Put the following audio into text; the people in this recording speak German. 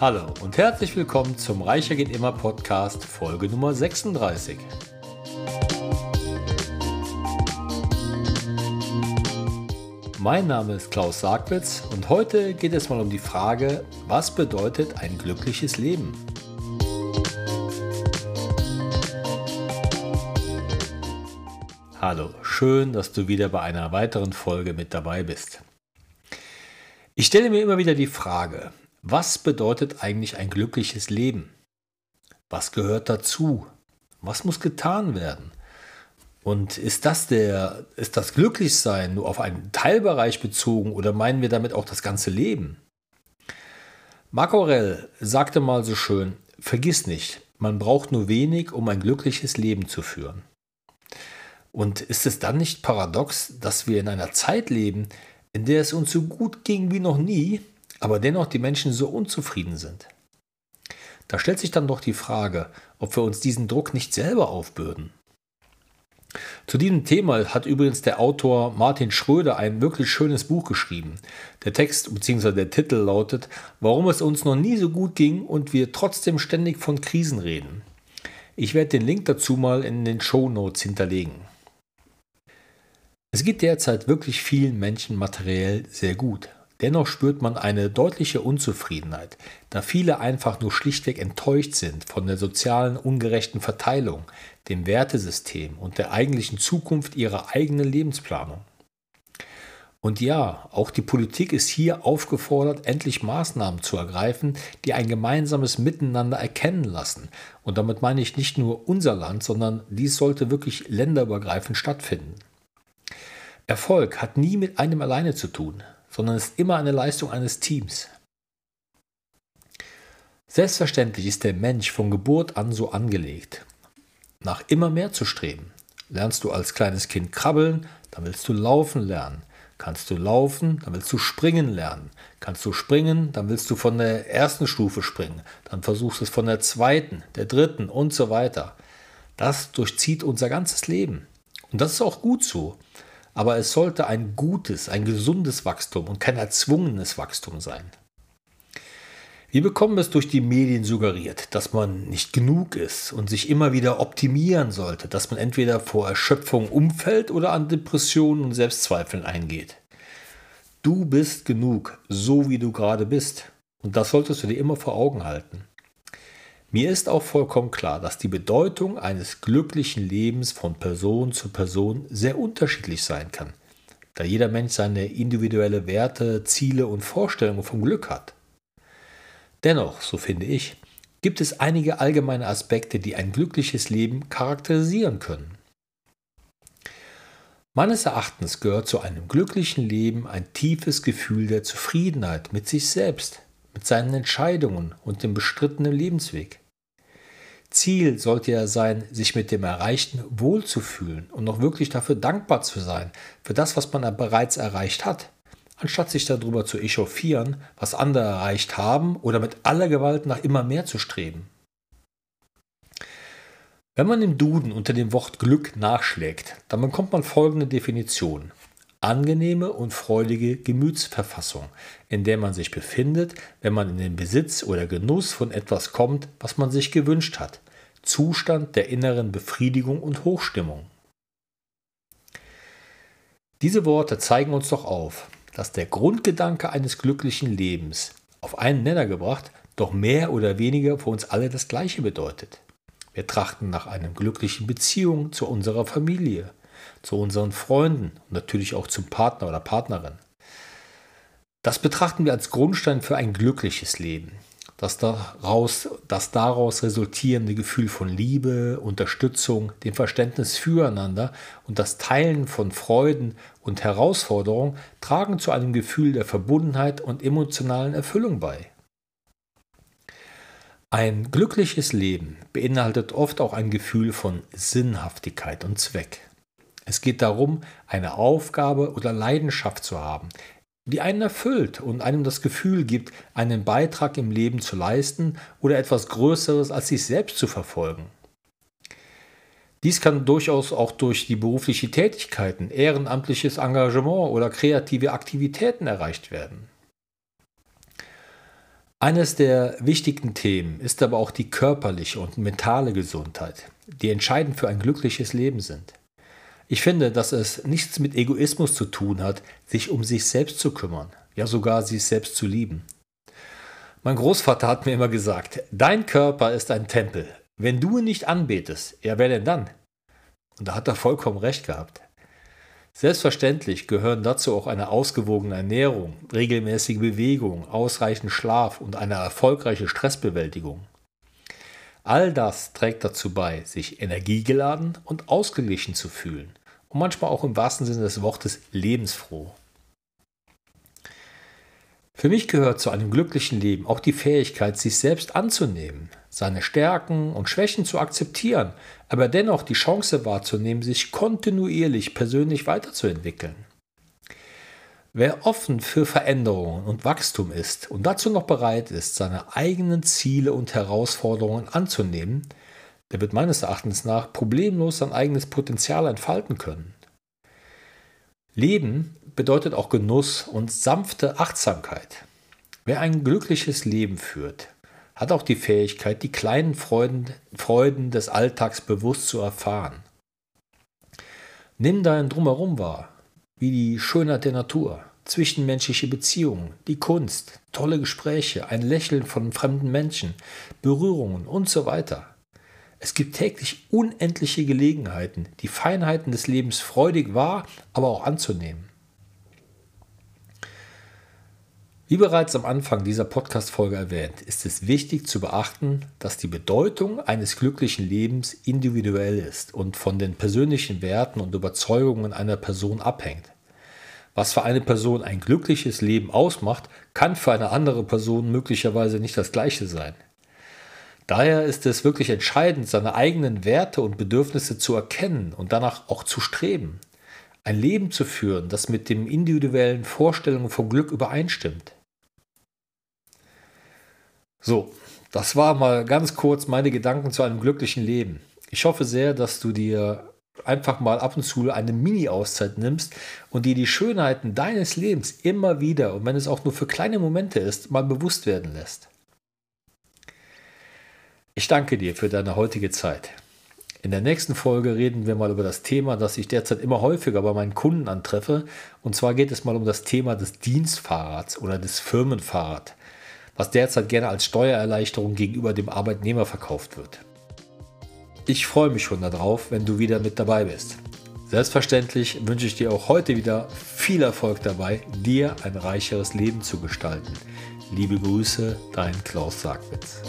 Hallo und herzlich willkommen zum Reicher geht immer Podcast Folge Nummer 36. Mein Name ist Klaus Sargwitz und heute geht es mal um die Frage, was bedeutet ein glückliches Leben? Hallo, schön, dass du wieder bei einer weiteren Folge mit dabei bist. Ich stelle mir immer wieder die Frage, was bedeutet eigentlich ein glückliches Leben? Was gehört dazu? Was muss getan werden? Und ist das der, ist das Glücklichsein nur auf einen Teilbereich bezogen oder meinen wir damit auch das ganze Leben? Marc Aurel sagte mal so schön, vergiss nicht, man braucht nur wenig, um ein glückliches Leben zu führen. Und ist es dann nicht paradox, dass wir in einer Zeit leben, in der es uns so gut ging wie noch nie, aber dennoch die Menschen so unzufrieden sind? Da stellt sich dann doch die Frage, ob wir uns diesen Druck nicht selber aufbürden. Zu diesem Thema hat übrigens der Autor Martin Schröder ein wirklich schönes Buch geschrieben. Der Text bzw. der Titel lautet Warum es uns noch nie so gut ging und wir trotzdem ständig von Krisen reden. Ich werde den Link dazu mal in den Show Notes hinterlegen. Es geht derzeit wirklich vielen Menschen materiell sehr gut. Dennoch spürt man eine deutliche Unzufriedenheit, da viele einfach nur schlichtweg enttäuscht sind von der sozialen ungerechten Verteilung, dem Wertesystem und der eigentlichen Zukunft ihrer eigenen Lebensplanung. Und ja, auch die Politik ist hier aufgefordert, endlich Maßnahmen zu ergreifen, die ein gemeinsames Miteinander erkennen lassen. Und damit meine ich nicht nur unser Land, sondern dies sollte wirklich länderübergreifend stattfinden. Erfolg hat nie mit einem alleine zu tun sondern ist immer eine Leistung eines Teams. Selbstverständlich ist der Mensch von Geburt an so angelegt, nach immer mehr zu streben. Lernst du als kleines Kind krabbeln, dann willst du laufen lernen. Kannst du laufen, dann willst du springen lernen. Kannst du springen, dann willst du von der ersten Stufe springen. Dann versuchst du es von der zweiten, der dritten und so weiter. Das durchzieht unser ganzes Leben. Und das ist auch gut so aber es sollte ein gutes, ein gesundes Wachstum und kein erzwungenes Wachstum sein. Wir bekommen es durch die Medien suggeriert, dass man nicht genug ist und sich immer wieder optimieren sollte, dass man entweder vor Erschöpfung umfällt oder an Depressionen und Selbstzweifeln eingeht. Du bist genug, so wie du gerade bist. Und das solltest du dir immer vor Augen halten. Mir ist auch vollkommen klar, dass die Bedeutung eines glücklichen Lebens von Person zu Person sehr unterschiedlich sein kann, da jeder Mensch seine individuelle Werte, Ziele und Vorstellungen vom Glück hat. Dennoch, so finde ich, gibt es einige allgemeine Aspekte, die ein glückliches Leben charakterisieren können. Meines Erachtens gehört zu einem glücklichen Leben ein tiefes Gefühl der Zufriedenheit mit sich selbst, mit seinen Entscheidungen und dem bestrittenen Lebensweg. Ziel sollte ja sein, sich mit dem Erreichten wohlzufühlen und noch wirklich dafür dankbar zu sein, für das, was man bereits erreicht hat, anstatt sich darüber zu echauffieren, was andere erreicht haben oder mit aller Gewalt nach immer mehr zu streben. Wenn man im Duden unter dem Wort Glück nachschlägt, dann bekommt man folgende Definition angenehme und freudige Gemütsverfassung, in der man sich befindet, wenn man in den Besitz oder Genuss von etwas kommt, was man sich gewünscht hat. Zustand der inneren Befriedigung und Hochstimmung. Diese Worte zeigen uns doch auf, dass der Grundgedanke eines glücklichen Lebens, auf einen Nenner gebracht, doch mehr oder weniger für uns alle das Gleiche bedeutet. Wir trachten nach einer glücklichen Beziehung zu unserer Familie, zu unseren Freunden und natürlich auch zum Partner oder Partnerin. Das betrachten wir als Grundstein für ein glückliches Leben. Das daraus, das daraus resultierende Gefühl von Liebe, Unterstützung, dem Verständnis füreinander und das Teilen von Freuden und Herausforderungen tragen zu einem Gefühl der Verbundenheit und emotionalen Erfüllung bei. Ein glückliches Leben beinhaltet oft auch ein Gefühl von Sinnhaftigkeit und Zweck. Es geht darum, eine Aufgabe oder Leidenschaft zu haben, die einen erfüllt und einem das Gefühl gibt, einen Beitrag im Leben zu leisten oder etwas Größeres als sich selbst zu verfolgen. Dies kann durchaus auch durch die berufliche Tätigkeiten, ehrenamtliches Engagement oder kreative Aktivitäten erreicht werden. Eines der wichtigen Themen ist aber auch die körperliche und mentale Gesundheit, die entscheidend für ein glückliches Leben sind. Ich finde, dass es nichts mit Egoismus zu tun hat, sich um sich selbst zu kümmern, ja sogar sich selbst zu lieben. Mein Großvater hat mir immer gesagt, dein Körper ist ein Tempel. Wenn du ihn nicht anbetest, ja wer denn dann? Und da hat er vollkommen recht gehabt. Selbstverständlich gehören dazu auch eine ausgewogene Ernährung, regelmäßige Bewegung, ausreichend Schlaf und eine erfolgreiche Stressbewältigung. All das trägt dazu bei, sich energiegeladen und ausgeglichen zu fühlen und manchmal auch im wahrsten Sinne des Wortes lebensfroh. Für mich gehört zu einem glücklichen Leben auch die Fähigkeit, sich selbst anzunehmen, seine Stärken und Schwächen zu akzeptieren, aber dennoch die Chance wahrzunehmen, sich kontinuierlich persönlich weiterzuentwickeln. Wer offen für Veränderungen und Wachstum ist und dazu noch bereit ist, seine eigenen Ziele und Herausforderungen anzunehmen, der wird meines Erachtens nach problemlos sein eigenes Potenzial entfalten können. Leben bedeutet auch Genuss und sanfte Achtsamkeit. Wer ein glückliches Leben führt, hat auch die Fähigkeit, die kleinen Freuden, Freuden des Alltags bewusst zu erfahren. Nimm dein Drumherum wahr, wie die Schönheit der Natur, zwischenmenschliche Beziehungen, die Kunst, tolle Gespräche, ein Lächeln von fremden Menschen, Berührungen und so weiter. Es gibt täglich unendliche Gelegenheiten, die Feinheiten des Lebens freudig wahr, aber auch anzunehmen. Wie bereits am Anfang dieser Podcast-Folge erwähnt, ist es wichtig zu beachten, dass die Bedeutung eines glücklichen Lebens individuell ist und von den persönlichen Werten und Überzeugungen einer Person abhängt. Was für eine Person ein glückliches Leben ausmacht, kann für eine andere Person möglicherweise nicht das gleiche sein. Daher ist es wirklich entscheidend, seine eigenen Werte und Bedürfnisse zu erkennen und danach auch zu streben. Ein Leben zu führen, das mit den individuellen Vorstellungen von Glück übereinstimmt. So, das war mal ganz kurz meine Gedanken zu einem glücklichen Leben. Ich hoffe sehr, dass du dir einfach mal ab und zu eine Mini-Auszeit nimmst und dir die Schönheiten deines Lebens immer wieder, und wenn es auch nur für kleine Momente ist, mal bewusst werden lässt. Ich danke dir für deine heutige Zeit. In der nächsten Folge reden wir mal über das Thema, das ich derzeit immer häufiger bei meinen Kunden antreffe. Und zwar geht es mal um das Thema des Dienstfahrrads oder des Firmenfahrrads, was derzeit gerne als Steuererleichterung gegenüber dem Arbeitnehmer verkauft wird. Ich freue mich schon darauf, wenn du wieder mit dabei bist. Selbstverständlich wünsche ich dir auch heute wieder viel Erfolg dabei, dir ein reicheres Leben zu gestalten. Liebe Grüße, dein Klaus Sagwitz.